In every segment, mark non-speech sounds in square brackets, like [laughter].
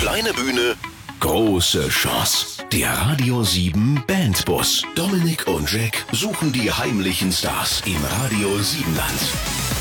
Kleine Bühne, große Chance. Der Radio 7 Bandbus. Dominik und Jack suchen die heimlichen Stars im Radio 7 Land.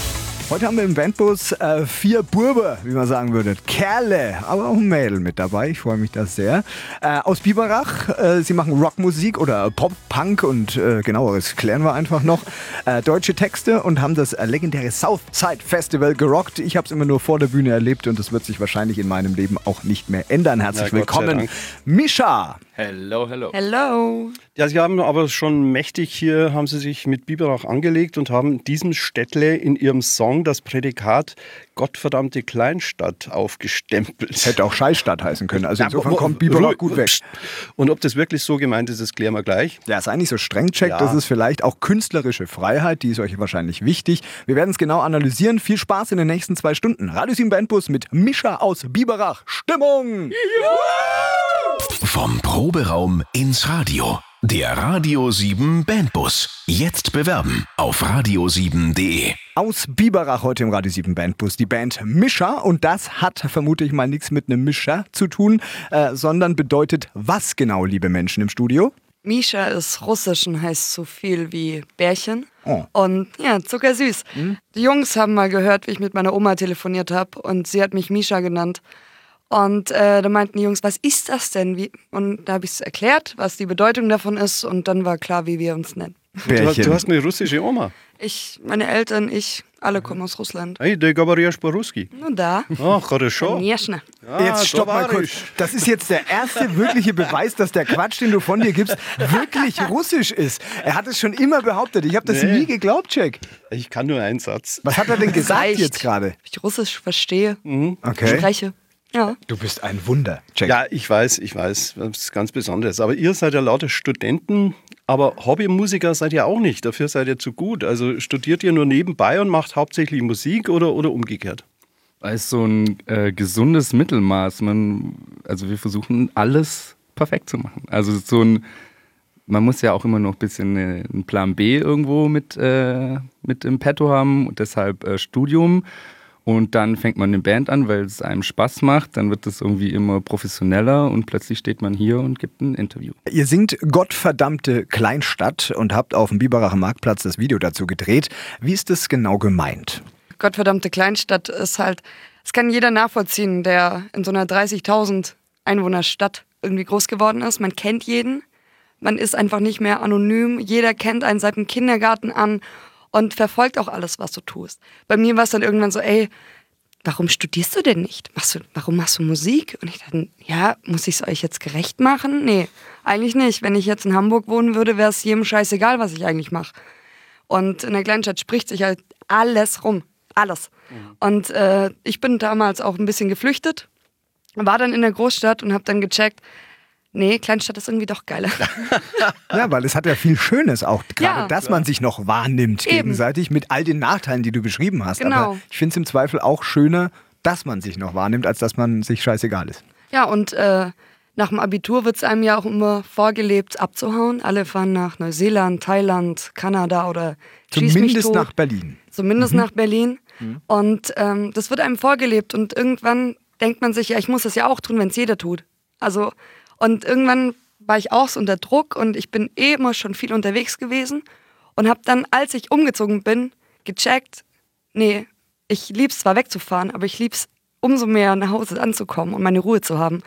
Heute haben wir im Bandbus äh, vier Burbe, wie man sagen würde. Kerle, aber auch ein Mädel mit dabei. Ich freue mich da sehr. Äh, aus Biberach. Äh, sie machen Rockmusik oder Pop, Punk und äh, genaueres klären wir einfach noch. Äh, deutsche Texte und haben das äh, legendäre Southside Festival gerockt. Ich habe es immer nur vor der Bühne erlebt und das wird sich wahrscheinlich in meinem Leben auch nicht mehr ändern. Herzlich sei willkommen, Dank. Mischa. Hello, hello. Hello. Ja, sie haben aber schon mächtig hier, haben sie sich mit Biberach angelegt und haben diesem Städtle in ihrem Song das Prädikat Gottverdammte Kleinstadt aufgestempelt. Es hätte auch Scheißstadt heißen können. Also Ja, insofern wo- kommt Biberach Ru- gut weg. Und ob das wirklich so gemeint ist, das klären wir gleich. Ja, sei nicht so streng, Check. Ja. Das ist vielleicht auch künstlerische Freiheit, die ist euch wahrscheinlich wichtig. Wir werden es genau analysieren. Viel Spaß in den nächsten zwei Stunden. Radio 7 Bandbus mit Mischa aus Biberach. Stimmung! Vom Proberaum ins Radio. Der Radio 7 Bandbus. Jetzt bewerben auf radio7.de. Aus Biberach heute im Radio 7 Bandbus die Band Mischa. Und das hat vermute ich mal nichts mit einem Mischer zu tun, äh, sondern bedeutet was genau, liebe Menschen im Studio? Misha ist russisch und heißt so viel wie Bärchen. Oh. Und ja, zuckersüß. Die Jungs haben mal gehört, wie ich mit meiner Oma telefoniert habe und sie hat mich Misha genannt. Und äh, da meinten die Jungs, was ist das denn? Wie? Und da habe ich es erklärt, was die Bedeutung davon ist und dann war klar, wie wir uns nennen. Du, hast- du hast eine russische Oma. Ich, meine Eltern, ich, alle kommen aus Russland. Hey, der говоришь по-русски. Nun da. Ach, хорошо. Конечно. Ah, jetzt stopp mal kurz. товарищ. Das ist jetzt der erste wirkliche Beweis, dass der Quatsch, den du von dir gibst, wirklich russisch ist. Er hat es schon immer behauptet. Ich habe das Nee. nie geglaubt, Check. Ich kann nur einen Satz. Was hat er denn gesagt Reicht. jetzt gerade? Ob ich Russisch verstehe, Okay. spreche. Ja. Du bist ein Wunder, Check. Ja, ich weiß, ich weiß, das ist ganz Besonderes. Aber ihr seid ja lauter Studenten, aber Hobbymusiker seid ihr auch nicht. Dafür seid ihr zu gut. Also studiert ihr nur nebenbei und macht hauptsächlich Musik oder, oder umgekehrt? als so ein äh, gesundes Mittelmaß. Man, also wir versuchen alles perfekt zu machen. Also so ein, man muss ja auch immer noch ein bisschen äh, einen Plan B irgendwo mit, äh, mit im Petto haben und deshalb äh, Studium. Und dann fängt man eine Band an, weil es einem Spaß macht. Dann wird es irgendwie immer professioneller und plötzlich steht man hier und gibt ein Interview. Ihr singt Gottverdammte Kleinstadt und habt auf dem Biberacher Marktplatz das Video dazu gedreht. Wie ist das genau gemeint? Gottverdammte Kleinstadt ist halt, das kann jeder nachvollziehen, der in so einer 30.000 Einwohnerstadt irgendwie groß geworden ist. Man kennt jeden, man ist einfach nicht mehr anonym, jeder kennt einen seit dem Kindergarten an und verfolgt auch alles, was du tust. Bei mir war es dann irgendwann so, ey, warum studierst du denn nicht? Machst du, warum machst du Musik? Und ich dachte, ja, muss ich es euch jetzt gerecht machen? Nee, eigentlich nicht. Wenn ich jetzt in Hamburg wohnen würde, wäre es jedem scheißegal, was ich eigentlich mache. Und in der Kleinstadt spricht sich halt alles rum. Alles. Und äh, ich bin damals auch ein bisschen geflüchtet, war dann in der Großstadt und habe dann gecheckt, nee, Kleinstadt ist irgendwie doch geiler. [laughs] Ja, weil es hat ja viel Schönes auch, gerade Ja. dass man sich noch wahrnimmt Eben. gegenseitig mit all den Nachteilen, die du beschrieben hast. Genau. Aber ich finde es im Zweifel auch schöner, dass man sich noch wahrnimmt, als dass man sich scheißegal ist. ja, und äh, nach dem Abitur wird es einem ja auch immer vorgelebt, abzuhauen. Alle fahren nach Neuseeland, Thailand, Kanada oder Zumindest nach Berlin. zumindest nach Berlin. Und ähm, das wird einem vorgelebt und irgendwann denkt man sich, ja, ich muss das ja auch tun, wenn es jeder tut. Also, und irgendwann war ich auch so unter Druck und ich bin eh immer schon viel unterwegs gewesen und habe dann, als ich umgezogen bin, gecheckt, nee, ich lieb's zwar wegzufahren, aber ich lieb's umso mehr nach Hause anzukommen und meine Ruhe zu haben.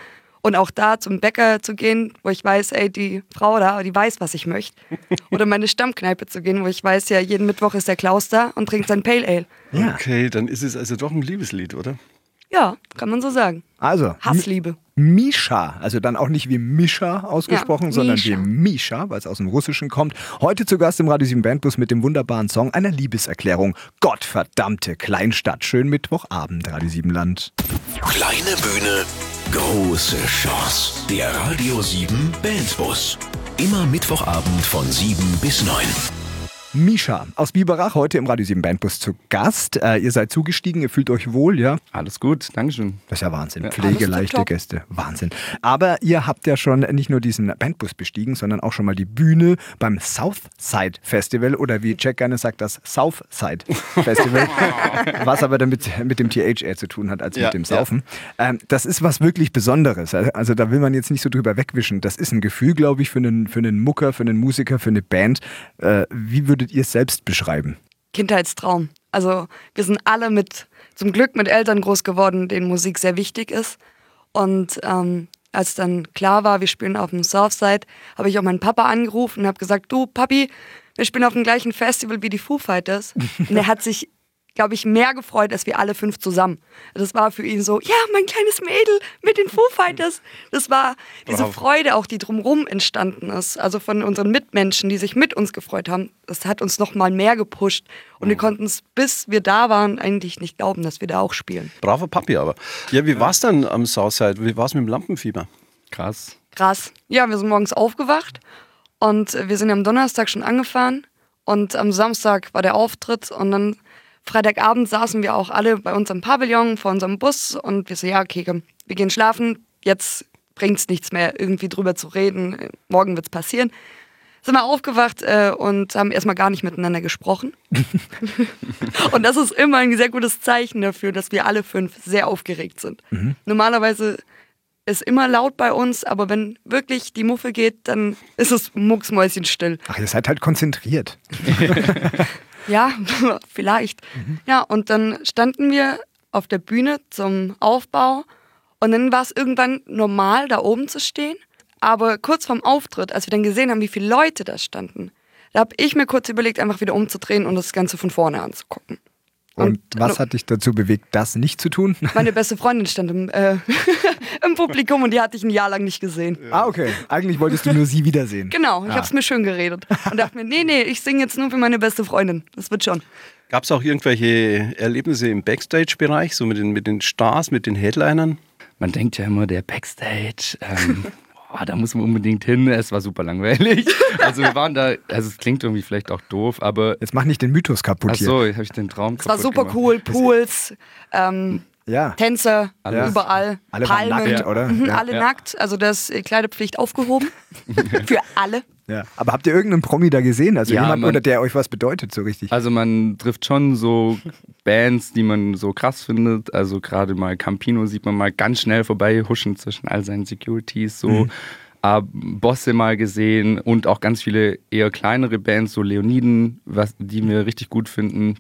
Und auch da zum Bäcker zu gehen, wo ich weiß, ey, die Frau da, die weiß, was ich möchte. [laughs] Oder meine Stammkneipe zu gehen, wo ich weiß, ja, jeden Mittwoch ist der Klaus da und trinkt sein Pale Ale. Ja. Okay, dann ist es also doch ein Liebeslied, oder? Ja, kann man so sagen. Also, Hassliebe. Misha, also dann auch nicht wie Mischa ausgesprochen, Ja, sondern wie Misha, weil es aus dem Russischen kommt. Heute zu Gast im Radio 7 Bandbus mit dem wunderbaren Song einer Liebeserklärung. Gottverdammte Kleinstadt. Schön Mittwochabend, Radio 7 Land. Kleine Bühne, große Chance. Der Radio 7 Bandbus. Immer Mittwochabend von 7 bis 9. Misha aus Biberach, heute im Radio 7 Bandbus zu Gast. Äh, ihr seid zugestiegen, ihr fühlt euch wohl, ja? Alles gut, Dankeschön. Das ist ja Wahnsinn. Ja. Pflegeleichte. Gäste. Wahnsinn. Aber ihr habt ja schon nicht nur diesen Bandbus bestiegen, sondern auch schon mal die Bühne beim Southside Festival oder wie Jack gerne sagt, das Southside [laughs] Festival. was aber damit mit dem TH eher zu tun hat als Ja, mit dem Saufen. Ähm, das ist was wirklich Besonderes. Also da will man jetzt nicht so drüber wegwischen. Das ist ein Gefühl, glaube ich, für einen, für einen Mucker, für einen Musiker, für eine Band. Äh, wie würdet ihr es selbst beschreiben? Kindheitstraum. Also wir sind alle mit, zum Glück mit Eltern groß geworden, denen Musik sehr wichtig ist. Und ähm, als dann klar war, wir spielen auf dem Southside, habe ich auch meinen Papa angerufen und habe gesagt, du Papi, wir spielen auf dem gleichen Festival wie die Foo Fighters. Und er hat sich, glaube ich, mehr gefreut als wir alle fünf zusammen. Das war für ihn so, ja, mein kleines Mädel mit den Foo Fighters. Das war diese Freude auch, die drumherum entstanden ist. Also von unseren Mitmenschen, die sich mit uns gefreut haben. Das hat uns noch mal mehr gepusht. Und wir konnten es, bis wir da waren, eigentlich nicht glauben, dass wir da auch spielen. Braver Papi aber. Ja, wie war's dann am Southside? Wie war's mit dem Lampenfieber? Krass. Krass. Ja, wir sind morgens aufgewacht und wir sind am Donnerstag schon angefahren und am Samstag war der Auftritt und dann Freitagabend saßen wir auch alle bei uns am Pavillon vor unserem Bus und wir so, ja, okay, komm, wir gehen schlafen, jetzt bringt's nichts mehr, irgendwie drüber zu reden, morgen wird's passieren. Sind wir aufgewacht äh, und haben erstmal gar nicht miteinander gesprochen. [laughs] und das ist immer ein sehr gutes Zeichen dafür, dass wir alle fünf sehr aufgeregt sind. Normalerweise ist immer laut bei uns, aber wenn wirklich die Muffe geht, dann ist es mucksmäuschenstill. Ach, ihr seid halt konzentriert. [laughs] Ja, [laughs] vielleicht. Ja, und dann standen wir auf der Bühne zum Aufbau und dann war es irgendwann normal, da oben zu stehen. Aber kurz vorm Auftritt, als wir dann gesehen haben, wie viele Leute da standen, da habe ich mir kurz überlegt, einfach wieder umzudrehen und das Ganze von vorne anzugucken. Und, was hat dich dazu bewegt, das nicht zu tun? [laughs] Meine beste Freundin stand im, äh, [laughs] im Publikum und die hatte ich ein Jahr lang nicht gesehen. Ah, okay. Eigentlich wolltest du nur sie wiedersehen. Genau, ich Ah. hab's mir schön geredet. Und dachte mir, nee, nee, ich singe jetzt nur für meine beste Freundin. Das wird schon. Gab es auch irgendwelche Erlebnisse im Backstage-Bereich, so mit den, mit den Stars, mit den Headlinern? Man denkt ja immer, der Backstage, ähm, boah, da muss man unbedingt hin. Es war super langweilig. [laughs] Also wir waren da, also es klingt irgendwie vielleicht auch doof, aber Jetzt mach nicht den Mythos kaputt ach hier. so, habe ich den Traum Es war super cool, Pools, ähm, Ja. Tänze, Alles. überall, Alle Palmen. nackt, oder? Mhm, Ja. alle Ja. nackt, also das ist Kleidepflicht aufgehoben. [laughs] für alle. Ja. Aber habt ihr irgendeinen Promi da gesehen? Also Ja, jemand, man- oder der euch was bedeutet, so richtig? Also man trifft schon so Bands, die man so krass findet. Also gerade mal Campino sieht man mal ganz schnell vorbei huschen zwischen all seinen Securities so. Äh, Bosse mal gesehen und auch ganz viele eher kleinere Bands, so Leoniden, was, die wir richtig gut finden.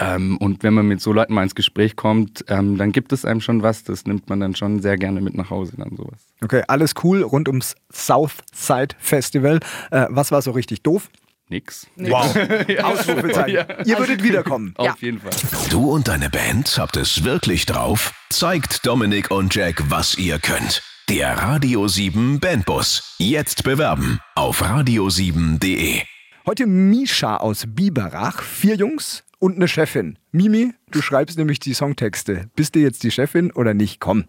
Ähm, und wenn man mit so Leuten mal ins Gespräch kommt, ähm, dann gibt es einem schon was. Das nimmt man dann schon sehr gerne mit nach Hause, dann sowas. Okay, alles cool rund ums Southside Festival. Äh, was war so richtig doof? Nix. Wow. [laughs] Ausrufezeichen. Ihr würdet wiederkommen. Auf Ja. jeden Fall. Du und deine Band habt es wirklich drauf? Zeigt Dominik und Jack, was ihr könnt. Der Radio 7 Bandbus. Jetzt bewerben auf radio7.de. Heute Misha aus Biberach, vier Jungs und eine Chefin. Mimi, du schreibst nämlich die Songtexte. Bist du jetzt die Chefin oder nicht? Komm.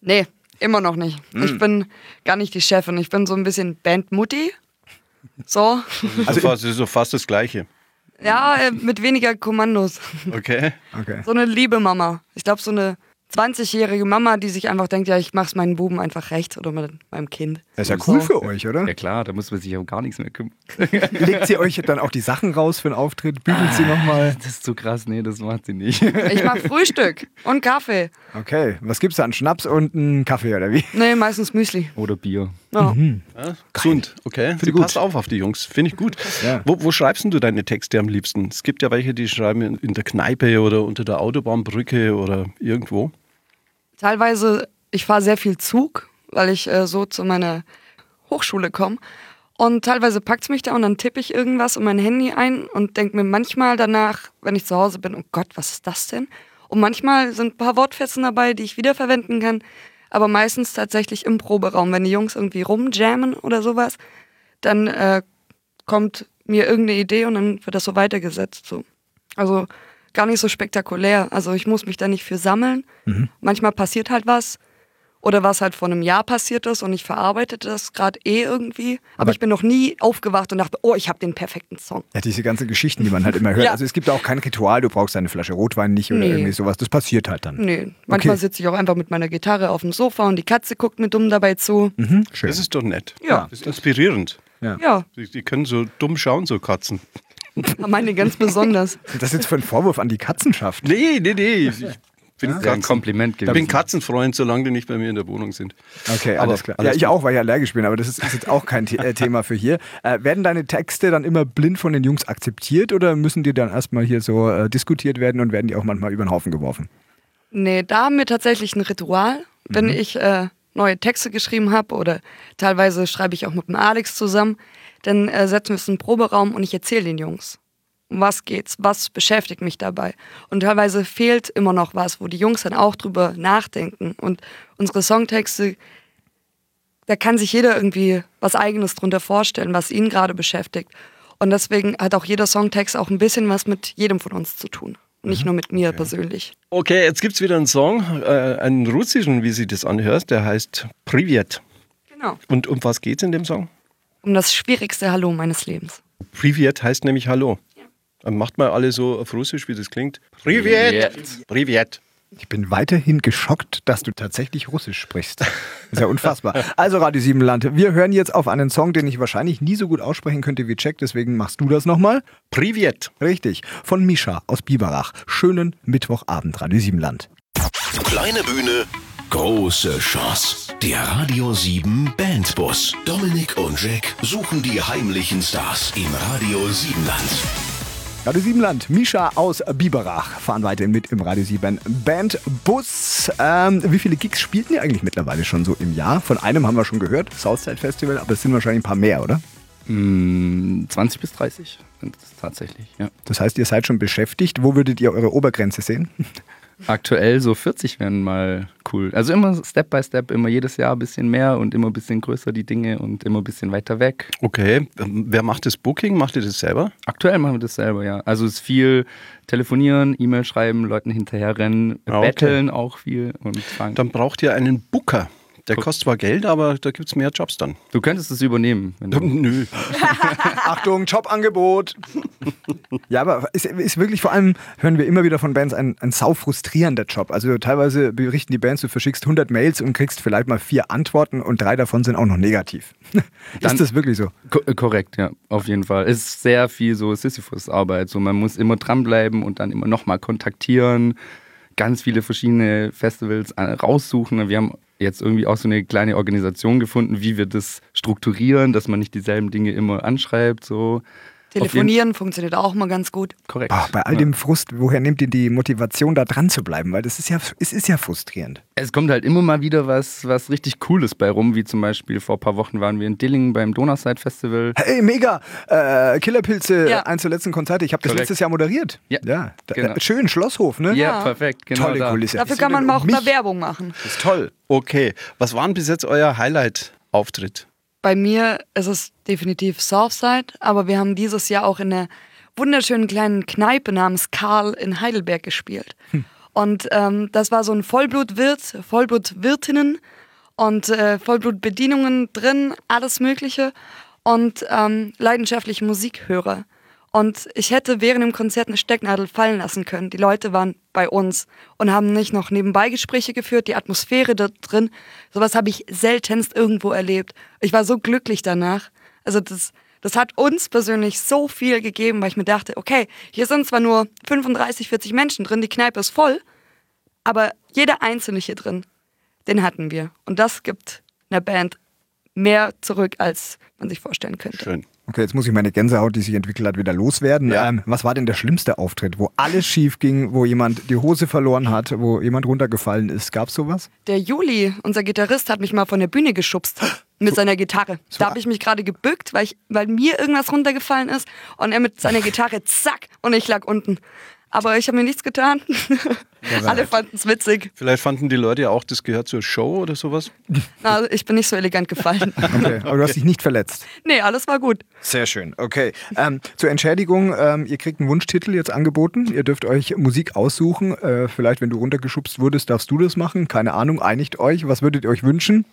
Nee, immer noch nicht. Hm. Ich bin gar nicht die Chefin. Ich bin so ein bisschen Bandmutti. So. Also fast, das ist so fast das Gleiche. Ja, äh, mit weniger Kommandos. Okay. Okay. So eine liebe Mama. Ich glaube, so eine 20-jährige Mama, die sich einfach denkt, ja, ich mach's meinen Buben einfach recht oder mit meinem Kind. Das ist ja cool für euch, oder? Ja klar, da muss man sich um gar nichts mehr kümmern. [laughs] Legt sie euch dann auch die Sachen raus für den Auftritt? Bügelt sie nochmal? Das ist zu krass, nee, das macht sie nicht. Ich mach Frühstück und Kaffee. Okay, was gibt's da? Einen Schnaps und einen Kaffee oder wie? Nee, meistens Müsli. Oder Bier. Ja. Ja, gesund, okay. gut. Passt auf auf die Jungs, finde ich gut. Ja. Wo, wo schreibst denn du deine Texte am liebsten? Es gibt ja welche, die schreiben in der Kneipe oder unter der Autobahnbrücke oder irgendwo. Teilweise, ich fahre sehr viel Zug, weil ich äh, so zu meiner Hochschule komme. Und teilweise packt's mich da und dann tippe ich irgendwas in mein Handy ein und denke mir manchmal danach, wenn ich zu Hause bin, oh Gott, was ist das denn? Und manchmal sind ein paar Wortfetzen dabei, die ich wiederverwenden kann. Aber meistens tatsächlich im Proberaum. Wenn die Jungs irgendwie rumjammen oder sowas, dann äh, kommt mir irgendeine Idee und dann wird das so weitergesetzt. So. Also gar nicht so spektakulär. Also ich muss mich da nicht für sammeln. Manchmal passiert halt was oder was halt vor einem Jahr passiert ist und ich verarbeite das gerade eh irgendwie. Aber, Aber- ich bin noch nie aufgewacht und dachte, oh, ich habe den perfekten Song. Ja, diese ganzen Geschichten, die man halt immer hört. Ja. Also es gibt auch kein Ritual, du brauchst eine Flasche Rotwein nicht oder Nee. irgendwie sowas. Das passiert halt dann. Nee, manchmal Okay. sitze ich auch einfach mit meiner Gitarre auf dem Sofa und die Katze guckt mir dumm dabei zu. Mhm, schön. Das ist doch nett. Ja. Das ist inspirierend. Ja, Die, die können so dumm schauen, so Katzen. [laughs] meine ganz besonders. Das ist jetzt für ein Vorwurf an die Katzenschaft. Nee, nee, nee. Ich bin, Wäre ein Kompliment ich gewesen. bin Katzenfreund, solange die nicht bei mir in der Wohnung sind. Okay, Aber alles klar. alles ja, ich gut. auch, weil ich allergisch bin, aber das ist, ist jetzt auch kein äh, Thema für hier. Äh, werden deine Texte dann immer blind von den Jungs akzeptiert oder müssen die dann erstmal hier so äh, diskutiert werden und werden die auch manchmal über den Haufen geworfen? Nee, da haben wir tatsächlich ein Ritual, wenn ich äh, neue Texte geschrieben habe oder teilweise schreibe ich auch mit dem Alex zusammen, dann äh, setzen wir uns in einen Proberaum und ich erzähle den Jungs, um was geht's, was beschäftigt mich dabei. Und teilweise fehlt immer noch was, wo die Jungs dann auch drüber nachdenken. Und unsere Songtexte, da kann sich jeder irgendwie was Eigenes drunter vorstellen, was ihn gerade beschäftigt. Und deswegen hat auch jeder Songtext auch ein bisschen was mit jedem von uns zu tun. Nicht nur mit mir persönlich. Okay, jetzt gibt es wieder einen Song, äh, einen russischen, wie sie das anhört, der heißt Privet. Genau. Und um was geht's in dem Song? Um das schwierigste Hallo meines Lebens. Privet heißt nämlich Hallo. Dann macht mal alle so auf Russisch, wie das klingt. Privet! Privet! Ich bin weiterhin geschockt, dass du tatsächlich Russisch sprichst. Ist ja unfassbar. Also Radio Siebenland, wir hören jetzt auf einen Song, den ich wahrscheinlich nie so gut aussprechen könnte wie Jack, deswegen machst du das nochmal. Privet! Richtig, von Mischa aus Biberach. Schönen Mittwochabend, Radio Siebenland. Kleine Bühne, große Chance. Der Radio 7 Bandbus. Dominik und Jack suchen die heimlichen Stars im Radio 7 Land. Radio Mischa aus Biberach fahren weiter mit im Radio 7 Bandbus. Ähm, wie viele Gigs spielten ihr eigentlich mittlerweile schon so im Jahr? Von einem haben wir schon gehört, Southside Festival, aber es sind wahrscheinlich ein paar mehr, oder? Mm, 20 bis 30 sind es tatsächlich, ja. Das heißt, ihr seid schon beschäftigt. Wo würdet ihr eure Obergrenze sehen? Aktuell so 40 wären mal cool. Also immer Step by Step, immer jedes Jahr ein bisschen mehr und immer ein bisschen größer die Dinge und immer ein bisschen weiter weg. Okay, ähm, wer macht das Booking? Macht ihr das selber? Aktuell machen wir das selber, ja. Also es ist viel telefonieren, E-Mail schreiben, Leuten hinterherrennen, Ah, okay. betteln auch viel und fragen. Dann braucht ihr einen Booker. Der kostet zwar Geld, aber da gibt es mehr Jobs dann. Du könntest es übernehmen. Wenn du [laughs] Nö. [laughs] Achtung, Jobangebot. ja, aber ist, ist wirklich vor allem, hören wir immer wieder von Bands, ein, ein sau frustrierender Job. Also teilweise berichten die Bands, du verschickst 100 Mails und kriegst vielleicht mal vier Antworten und drei davon sind auch noch negativ. [laughs] Dann- ist das wirklich so? Ko äh, korrekt, ja, auf jeden Fall. Es ist sehr viel so Sisyphus-Arbeit. So, man muss immer dranbleiben und dann immer nochmal kontaktieren, ganz viele verschiedene Festivals äh, raussuchen. Wir haben jetzt irgendwie auch so eine kleine Organisation gefunden, wie wir das strukturieren, dass man nicht dieselben Dinge immer anschreibt. So. Telefonieren funktioniert auch mal ganz gut. Korrekt. Boah, bei all Ja. dem Frust, woher nehmt ihr die Motivation, da dran zu bleiben? Weil das ist ja, es ist ja frustrierend. Es kommt halt immer mal wieder was, was richtig Cooles bei rum, wie zum Beispiel vor ein paar Wochen waren wir in Dillingen beim Donauside Festival. Hey, mega! Äh, Killerpilze, Ja. eins der letzten Konzerte. Ich habe das Korrekt. letztes Jahr moderiert. Ja, da, genau. äh, Schön, Schlosshof, ne? Ja, perfekt, genau. Tolle da. Kulisse. Dafür kann man mal auch mal Werbung machen. ist toll. Okay, was war denn bis jetzt euer Highlight-Auftritt? Bei mir ist es definitiv Southside, aber wir haben dieses Jahr auch in einer wunderschönen kleinen Kneipe namens Karl in Heidelberg gespielt. Und ähm, das war so ein Vollblutwirt, Vollblutwirtinnen und äh, Vollblutbedienungen drin, alles Mögliche und ähm, leidenschaftliche Musikhörer. Und ich hätte während dem Konzert eine Stecknadel fallen lassen können. Die Leute waren bei uns und haben nicht noch nebenbei Gespräche geführt, die Atmosphäre da drin. Sowas habe ich seltenst irgendwo erlebt. Ich war so glücklich danach. Also das, das hat uns persönlich so viel gegeben, weil ich mir dachte, okay, hier sind zwar nur 35, 40 Menschen drin, die Kneipe ist voll, aber jeder Einzelne hier drin, den hatten wir. Und das gibt einer Band mehr zurück, als man sich vorstellen könnte. Schön. Okay, jetzt muss ich meine Gänsehaut, die sich entwickelt hat, wieder loswerden. Ja. Ähm, was war denn der schlimmste Auftritt, wo alles schief ging, wo jemand die Hose verloren hat, wo jemand runtergefallen ist? Gab's sowas? Der Juli, unser Gitarrist, hat mich mal von der Bühne geschubst mit seiner Gitarre. Da habe ich mich gerade gebückt, weil, ich, weil mir irgendwas runtergefallen ist und er mit seiner [laughs] Gitarre, zack, und ich lag unten. Aber ich habe mir nichts getan. Alle fanden es witzig. Vielleicht fanden die Leute ja auch, das gehört zur Show oder sowas. Na, also ich bin nicht so elegant gefallen. [laughs] Okay, aber du hast dich nicht verletzt. nee, alles war gut. Sehr schön, okay. Ähm, zur Entschädigung, ähm, ihr kriegt einen Wunschtitel jetzt angeboten. Ihr dürft euch Musik aussuchen. Äh, vielleicht, wenn du runtergeschubst wurdest, darfst du das machen. Keine Ahnung, einigt euch. Was würdet ihr euch wünschen?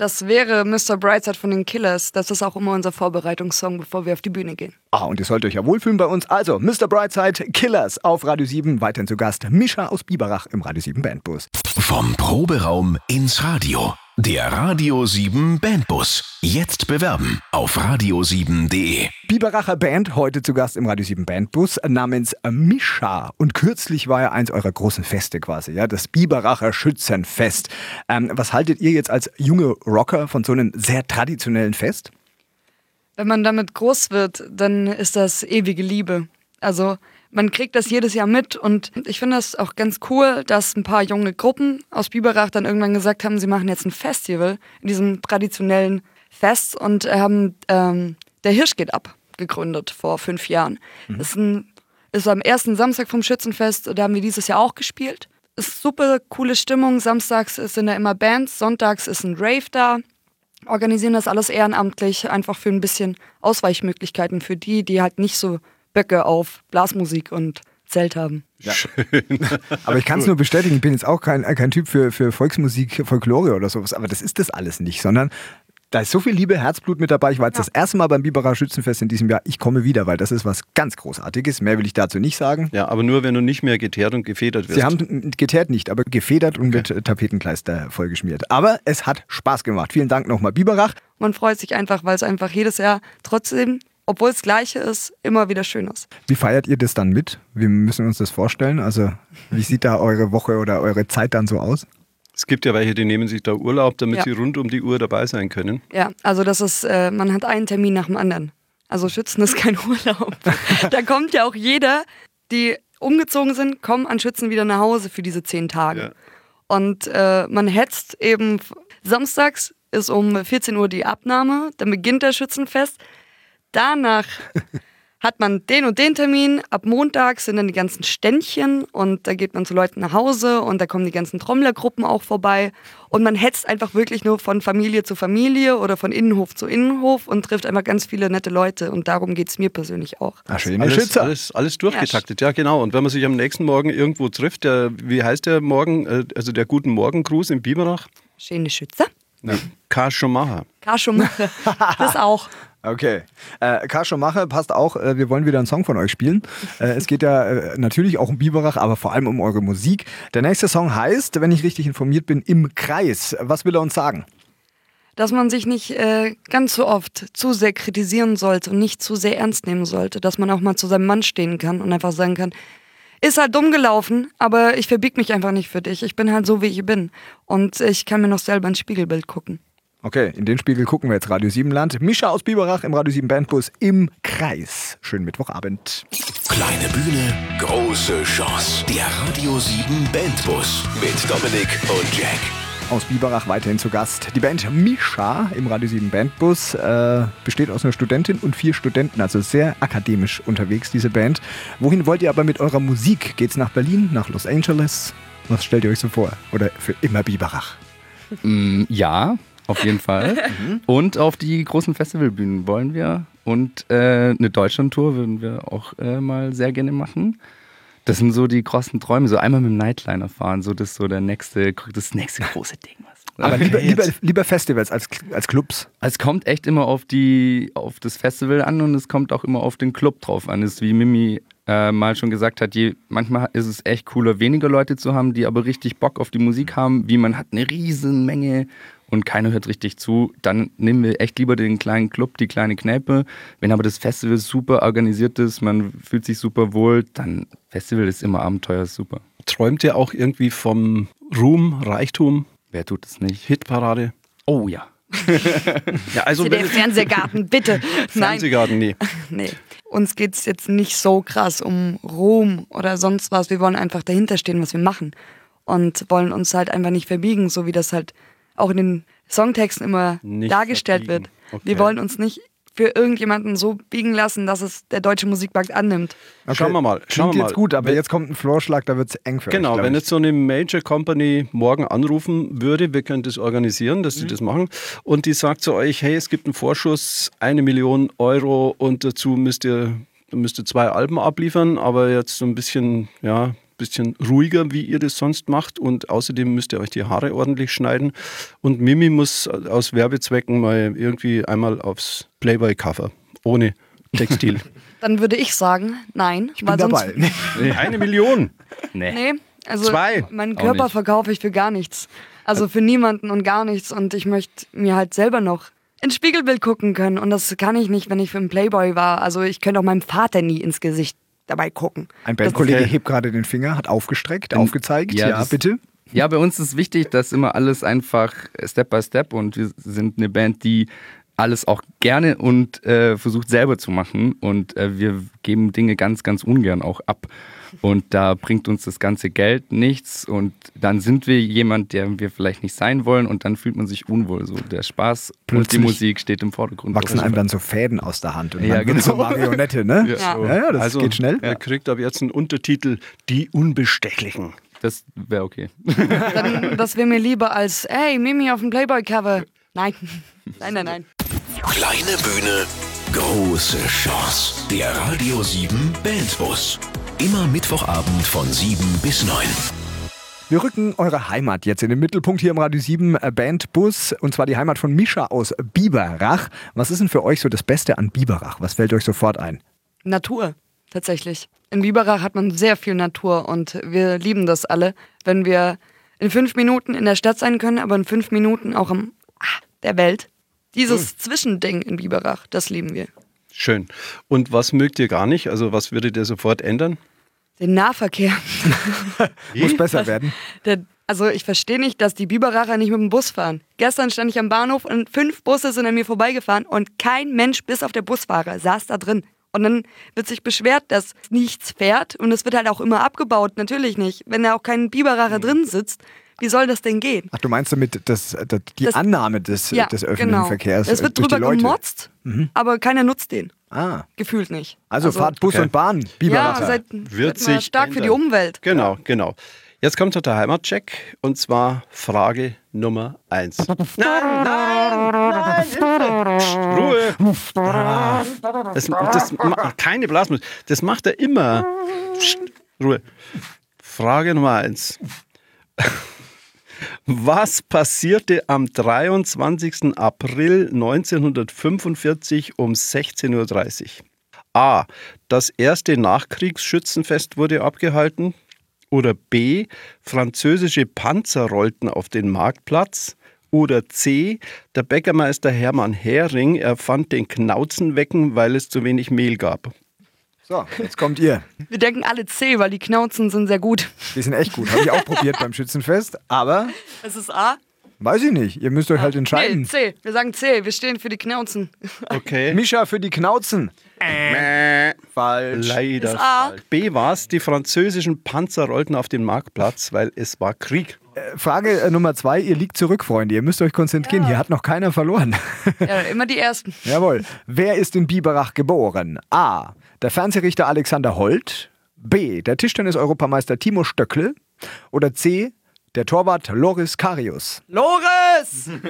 Das wäre Mr. Brightside von den Killers. Das ist auch immer unser Vorbereitungssong, bevor wir auf die Bühne gehen. Ah, und ihr sollt euch ja wohlfühlen bei uns. Also, Mr. Brightside, Killers auf Radio 7. Weiterhin zu Gast Mischa aus Biberach im Radio 7 Bandbus. Vom Proberaum ins Radio. Der Radio 7 Bandbus. Jetzt bewerben auf radio7.de. Biberacher Band, heute zu Gast im Radio 7 Bandbus namens Mischa. Und kürzlich war ja eins eurer großen Feste quasi, ja, das Biberacher Schützenfest. Ähm, was haltet ihr jetzt als junge Rocker von so einem sehr traditionellen Fest? Wenn man damit groß wird, dann ist das ewige Liebe. Also man kriegt das jedes Jahr mit und ich finde das auch ganz cool, dass ein paar junge Gruppen aus Biberach dann irgendwann gesagt haben, sie machen jetzt ein Festival in diesem traditionellen Fest und haben ähm, der Hirsch geht ab gegründet vor fünf Jahren. Mhm. Das ist, ein, ist am ersten Samstag vom Schützenfest, da haben wir dieses Jahr auch gespielt. Ist super coole Stimmung. Samstags sind da immer Bands, sonntags ist ein Rave da. Organisieren das alles ehrenamtlich, einfach für ein bisschen Ausweichmöglichkeiten für die, die halt nicht so Böcke auf Blasmusik und Zelt haben. Ja. [laughs] aber ich kann es nur bestätigen, ich bin jetzt auch kein, kein Typ für, für Volksmusik, Folklore oder sowas, aber das ist das alles nicht, sondern da ist so viel Liebe, Herzblut mit dabei. Ich war jetzt ja. das erste Mal beim Biberer Schützenfest in diesem Jahr. Ich komme wieder, weil das ist was ganz Großartiges. Mehr will ich dazu nicht sagen. Ja, aber nur, wenn du nicht mehr geteert und gefedert wirst. Sie haben geteert nicht, aber gefedert und okay. mit Tapetenkleister vollgeschmiert. Aber es hat Spaß gemacht. Vielen Dank nochmal, Biberach. Man freut sich einfach, weil es einfach jedes Jahr trotzdem obwohl es gleiche ist, immer wieder schön ist. Wie feiert ihr das dann mit? Wie müssen wir uns das vorstellen? Also, wie sieht da eure Woche oder eure Zeit dann so aus? Es gibt ja welche, die nehmen sich da Urlaub, damit ja. sie rund um die Uhr dabei sein können. Ja, also das ist, äh, man hat einen Termin nach dem anderen. Also Schützen ist kein [laughs] Urlaub. da kommt ja auch jeder, die umgezogen sind, kommen an Schützen wieder nach Hause für diese zehn Tage. Ja. Und äh, man hetzt eben, samstags ist um 14 Uhr die Abnahme, dann beginnt das Schützenfest. Danach hat man den und den Termin. Ab Montag sind dann die ganzen Ständchen und da geht man zu Leuten nach Hause und da kommen die ganzen Trommlergruppen auch vorbei. Und man hetzt einfach wirklich nur von Familie zu Familie oder von Innenhof zu Innenhof und trifft einfach ganz viele nette Leute. Und darum geht es mir persönlich auch. Ach, schön. Alles, alles, alles durchgetaktet, ja, ja, genau. Und wenn man sich am nächsten Morgen irgendwo trifft, der, wie heißt der Morgen, äh, also der Guten Morgen-Gruß in Biberach? Schöne Schütze. Karl Schumacher. Karl Schumacher, [laughs] das auch. Okay. Äh, Kascho Mache passt auch. Äh, wir wollen wieder einen Song von euch spielen. Äh, es geht ja äh, natürlich auch um Biberach, aber vor allem um eure Musik. Der nächste Song heißt, wenn ich richtig informiert bin, Im Kreis. Was will er uns sagen? Dass man sich nicht äh, ganz so oft zu sehr kritisieren sollte und nicht zu sehr ernst nehmen sollte. Dass man auch mal zu seinem Mann stehen kann und einfach sagen kann, ist halt dumm gelaufen, aber ich verbieg mich einfach nicht für dich. Ich bin halt so, wie ich bin. Und ich kann mir noch selber ins Spiegelbild gucken. Okay, in den Spiegel gucken wir jetzt Radio 7 Land. Mischa aus Biberach im Radio 7 Bandbus im Kreis. Schönen Mittwochabend. Kleine Bühne, große Chance. Der Radio 7 Bandbus mit Dominik und Jack. Aus Biberach weiterhin zu Gast. Die Band Mischa im Radio 7 Bandbus äh, besteht aus einer Studentin und vier Studenten, also sehr akademisch unterwegs, diese Band. Wohin wollt ihr aber mit eurer Musik? Geht's nach Berlin, nach Los Angeles? Was stellt ihr euch so vor? Oder für immer Biberach? Mm, ja, auf jeden Fall. Mhm. Und auf die großen Festivalbühnen wollen wir. Und äh, eine Deutschlandtour würden wir auch äh, mal sehr gerne machen. Das sind so die großen Träume. So einmal mit dem Nightliner fahren, so das ist so der nächste, das nächste große Ding. Aber lieber, lieber, lieber, Festivals als, als Clubs. Es kommt echt immer auf, die, auf das Festival an und es kommt auch immer auf den Club drauf an. Es ist wie Mimi äh, mal schon gesagt hat, je, manchmal ist es echt cooler, weniger Leute zu haben, die aber richtig Bock auf die Musik haben, wie man hat eine riesen Menge und keiner hört richtig zu, dann nehmen wir echt lieber den kleinen Club, die kleine Kneipe. Wenn aber das Festival super organisiert ist, man fühlt sich super wohl, dann Festival ist immer Abenteuer, super. Träumt ihr auch irgendwie vom Ruhm, Reichtum? Wer tut es nicht? Hitparade? Oh ja. [laughs] ja also der Fernsehgarten, bitte. [laughs] Fernsehgarten, nee. [laughs] nee. Uns geht es jetzt nicht so krass um Ruhm oder sonst was. Wir wollen einfach dahinter stehen, was wir machen. Und wollen uns halt einfach nicht verbiegen, so wie das halt auch in den Songtexten immer nicht dargestellt verbiegen. wird. Okay. Wir wollen uns nicht für irgendjemanden so biegen lassen, dass es der deutsche Musikmarkt annimmt. Schauen wir mal. Schauen Klingt wir jetzt mal. gut, aber Wenn- jetzt kommt ein Vorschlag, da wird es eng für Genau, euch. wenn ich. jetzt so eine Major Company morgen anrufen würde, wir können das organisieren, dass sie das machen, und die sagt zu euch, hey, es gibt einen Vorschuss, eine Million Euro und dazu müsst ihr, müsst ihr zwei Alben abliefern, aber jetzt so ein bisschen, ja, bisschen ruhiger, wie ihr das sonst macht und außerdem müsst ihr euch die Haare ordentlich schneiden und Mimi muss aus Werbezwecken mal irgendwie einmal aufs Playboy-Cover, ohne Textil. [laughs] Dann würde ich sagen, nein. Ich bin dabei. [laughs] eine Million! Nee. Nee, also Zwei. meinen Körper verkaufe ich für gar nichts. Also für niemanden und gar nichts. Und ich möchte mir halt selber noch ins Spiegelbild gucken können. Und das kann ich nicht, wenn ich für einen Playboy war. Also ich könnte auch meinem Vater nie ins Gesicht dabei gucken. Ein Bandkollege hebt gerade den Finger, hat aufgestreckt, aufgezeigt. ja, Ja, das- bitte. Ja, bei uns ist wichtig, dass immer alles einfach Step by Step und wir sind eine Band, die alles auch gerne und äh, versucht selber zu machen und äh, wir geben Dinge ganz, ganz ungern auch ab. Und da bringt uns das ganze Geld nichts und dann sind wir jemand, der wir vielleicht nicht sein wollen und dann fühlt man sich unwohl. So der Spaß und die Plötzlich Musik steht im Vordergrund. Wachsen einem dann so Fäden aus der Hand und Ja, dann wird so genau. Marionette, ne? Ja. ja, ja, das also, geht schnell. Er kriegt ab jetzt einen Untertitel Die Unbestechlichen. Das wäre okay. [laughs] Dann, das wäre mir lieber als, hey, Mimi auf dem Playboy-Cover. Nein. [laughs] Nein, nein, nein. Kleine Bühne, große Chance. Der Radio 7 Bandbus. Immer Mittwochabend von 7 bis 9. Wir rücken eure Heimat jetzt in den Mittelpunkt hier im Radio 7 äh, Bandbus und zwar die Heimat von Mischa aus Biberach. Was ist denn für euch so das Beste an Biberach? Was fällt euch sofort ein? Natur, tatsächlich. In Biberach hat man sehr viel Natur und wir lieben das alle, wenn wir in fünf Minuten in der Stadt sein können, aber in fünf Minuten auch am ah, der Welt. Dieses Zwischending in Biberach, das lieben wir. Schön. Und was mögt ihr gar nicht? Also was würdet ihr sofort ändern? Den Nahverkehr. [laughs] Muss besser werden. Der, also ich verstehe nicht, dass die Biberacher nicht mit dem Bus fahren. Gestern stand ich am Bahnhof und fünf Busse sind an mir vorbeigefahren und kein Mensch bis auf der Busfahrer saß da drin. Und dann wird sich beschwert, dass nichts fährt und es wird halt auch immer abgebaut. Natürlich nicht. Wenn da auch kein Biberacher drin sitzt, wie soll das denn gehen? Ach, du meinst damit das, das, die Das- Annahme des, des öffentlichen genau. Verkehrs Es äh, wird drüber gemotzt, aber keiner nutzt den. Ah, Gefühlt nicht. also, fahrt Bus okay. und Bahn, Ja, Biberacher. seid, Wird sich stark für die ändern. Umwelt. Genau, genau. Jetzt kommt der Heimatcheck und zwar Frage Nummer eins. Nein, nein, nein. Ruhe. Das, das, ma- keine Blasmusik. Das macht er immer. Psst, Ruhe. Frage Nummer eins. Was passierte am 23. April 1945 um 16.30 Uhr? A. Das erste Nachkriegsschützenfest wurde abgehalten. Oder B. Französische Panzer rollten auf den Marktplatz. Oder C. Der Bäckermeister Hermann Hering erfand den Knauzenwecken, weil es zu wenig Mehl gab. So, jetzt kommt ihr. Wir denken alle C, weil die Knauzen sind sehr gut. Die sind echt gut. Habe ich auch probiert beim Schützenfest. Aber Es ist A. weiß ich nicht. Ihr müsst euch halt entscheiden. Nee, C. Wir sagen C. Wir stehen für die Knauzen. [laughs] Okay. Mischa für die Knauzen. Falsch. Leider. Ist A. falsch. B war es, die französischen Panzer rollten auf den Marktplatz, weil es war Krieg. Frage äh, Nummer zwei. Ihr liegt zurück, Freunde. Ihr müsst euch konzentrieren. Hier hat noch keiner verloren. Ja, immer die Ersten. [laughs] Jawohl. Wer ist in Biberach geboren? A. Der Fernsehrichter Alexander Holt. B. Der Tischtennis-Europameister Timo Stöckl. Oder C. Der Torwart Loris Karius. Loris! [laughs]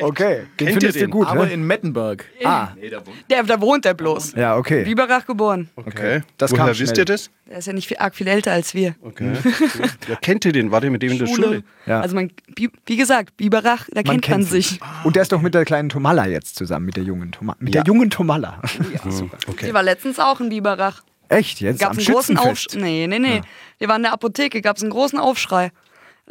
Okay, den Kennt findest ihr du den? gut, Aber ne? in Mettenberg. Ah, Der, da wohnt er bloß. ja, okay. Biberach geboren. Okay. Das Woher kam wisst schnell. ihr das? Der ist ja nicht viel, arg viel älter als wir. Okay. ja, kennt ihr den? War der mit dem in der Schule? Ja. Also man, wie gesagt, Biberach, da kennt man sich. Und der ist doch mit der kleinen Tomalla jetzt zusammen, mit der jungen Tomalla. Mit Ja. der jungen Tomalla. [laughs] Die war letztens auch in Biberach. Echt, jetzt Gab am es einen großen? Aufschrei. Nee, nee, nee. Wir waren in der Apotheke, gab es einen großen Aufschrei.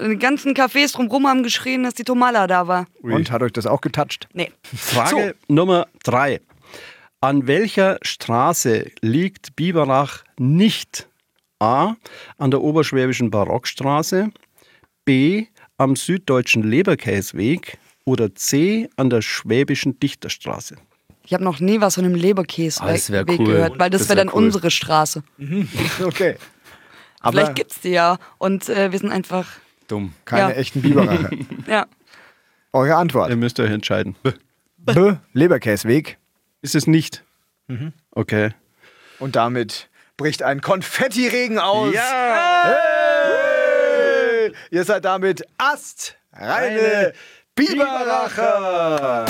Die ganzen Cafés drumherum haben geschrien, dass die Tomala da war. Und hat euch das auch getoucht? Nee. Frage Nummer drei. An welcher Straße liegt Biberach nicht? A. An der Oberschwäbischen Barockstraße. B. Am süddeutschen Leberkäsweg. Oder C. An der Schwäbischen Dichterstraße. Ich habe noch nie was von einem Leberkäse Ah, das wär Weg cool. gehört, weil das, Das wäre wär dann cool. unsere Straße. [laughs] Okay. Aber Vielleicht gibt's die ja. Und äh, wir sind einfach, Dumm. keine Ja. echten Biberacher. [laughs] ja. Eure Antwort. Ihr müsst euch entscheiden. B. Leberkäsweg. Ist es nicht? Mhm. Okay. Und damit bricht ein Konfettiregen aus. Ja! Hey! Ihr seid damit astreine Biberacher.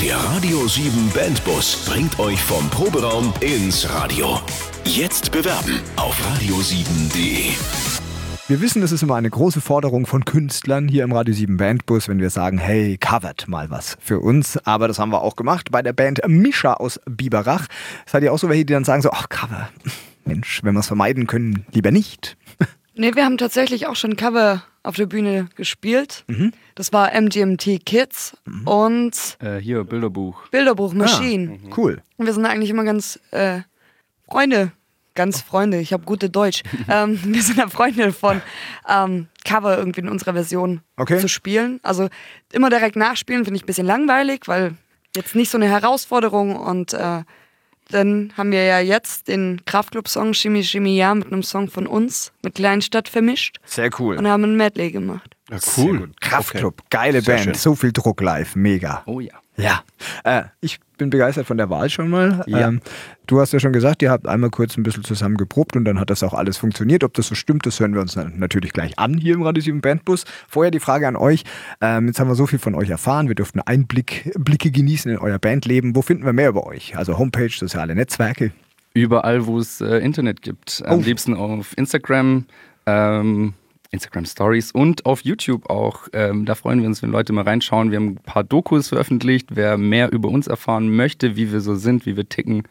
Der Radio 7 Bandbus bringt euch vom Proberaum ins Radio. Jetzt bewerben auf radio7.de. Wir wissen, es ist immer eine große Forderung von Künstlern hier im Radio 7 Bandbus, wenn wir sagen, hey, covert mal was für uns. Aber das haben wir auch gemacht bei der Band Mischa aus Biberach. Seid ihr auch so welche, die dann sagen so, ach, Cover, Mensch, wenn wir es vermeiden können, lieber nicht. [laughs] Nee, wir haben tatsächlich auch schon Cover auf der Bühne gespielt. Das war MGMT Kids und Äh, hier, Bilderbuch. Bilderbuch Machine. Cool. Und wir sind eigentlich immer ganz äh, Freunde, ganz Freunde, ich habe gute Deutsch. [laughs] ähm, wir sind ja Freunde von ähm, Cover irgendwie in unserer Version Okay. zu spielen. Also immer direkt nachspielen finde ich ein bisschen langweilig, weil jetzt nicht so eine Herausforderung und äh, dann haben wir ja jetzt den Kraftclub-Song Shimmy Shimmy Ja mit einem Song von uns mit Kleinstadt vermischt Sehr cool. und haben ein Medley gemacht. Ja, gut. Kraftclub, geile Sehr Band, schön. so viel Druck live, mega. Oh ja. Ja, äh, ich bin begeistert von der Wahl schon mal. Ja. Ähm, du hast ja schon gesagt, ihr habt einmal kurz ein bisschen zusammen geprobt und dann hat das auch alles funktioniert. Ob das so stimmt, das hören wir uns dann natürlich gleich an hier im Radio 7 Bandbus. Vorher die Frage an euch. Ähm, jetzt haben wir so viel von euch erfahren. Wir durften Einblick, Blicke genießen in euer Bandleben. Wo finden wir mehr über euch? Also Homepage, soziale Netzwerke. Überall, wo es äh, Internet gibt. Am Oh. liebsten auf Instagram, ähm, Instagram Stories und auf YouTube auch. Ähm, da freuen wir uns, wenn Leute mal reinschauen. Wir haben ein paar Dokus veröffentlicht. Wer mehr über uns erfahren möchte, wie wir so sind, wie wir ticken,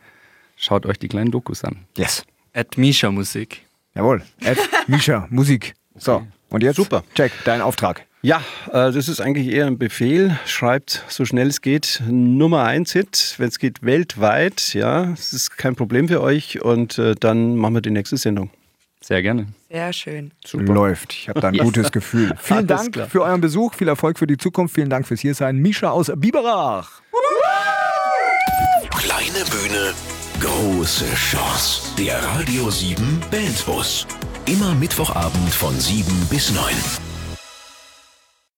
schaut euch die kleinen Dokus an. Yes. At Misha Musik. Jawohl. Ed, Misha, Musik. So, und jetzt? Super. Jack, dein Auftrag. Ja, äh, das ist eigentlich eher ein Befehl. Schreibt so schnell es geht Nummer 1 Hit, wenn es geht weltweit. Ja, es ist kein Problem für euch und äh, dann machen wir die nächste Sendung. Sehr gerne. Sehr schön. Läuft. Ich habe da ein gutes Gefühl. [laughs] Vielen Alles Dank klar. für euren Besuch, viel Erfolg für die Zukunft. Vielen Dank fürs Hiersein. Misha aus Biberach. Kleine Bühne, große Chance. Der Radio 7 Bandbus. Immer Mittwochabend von 7 bis 9.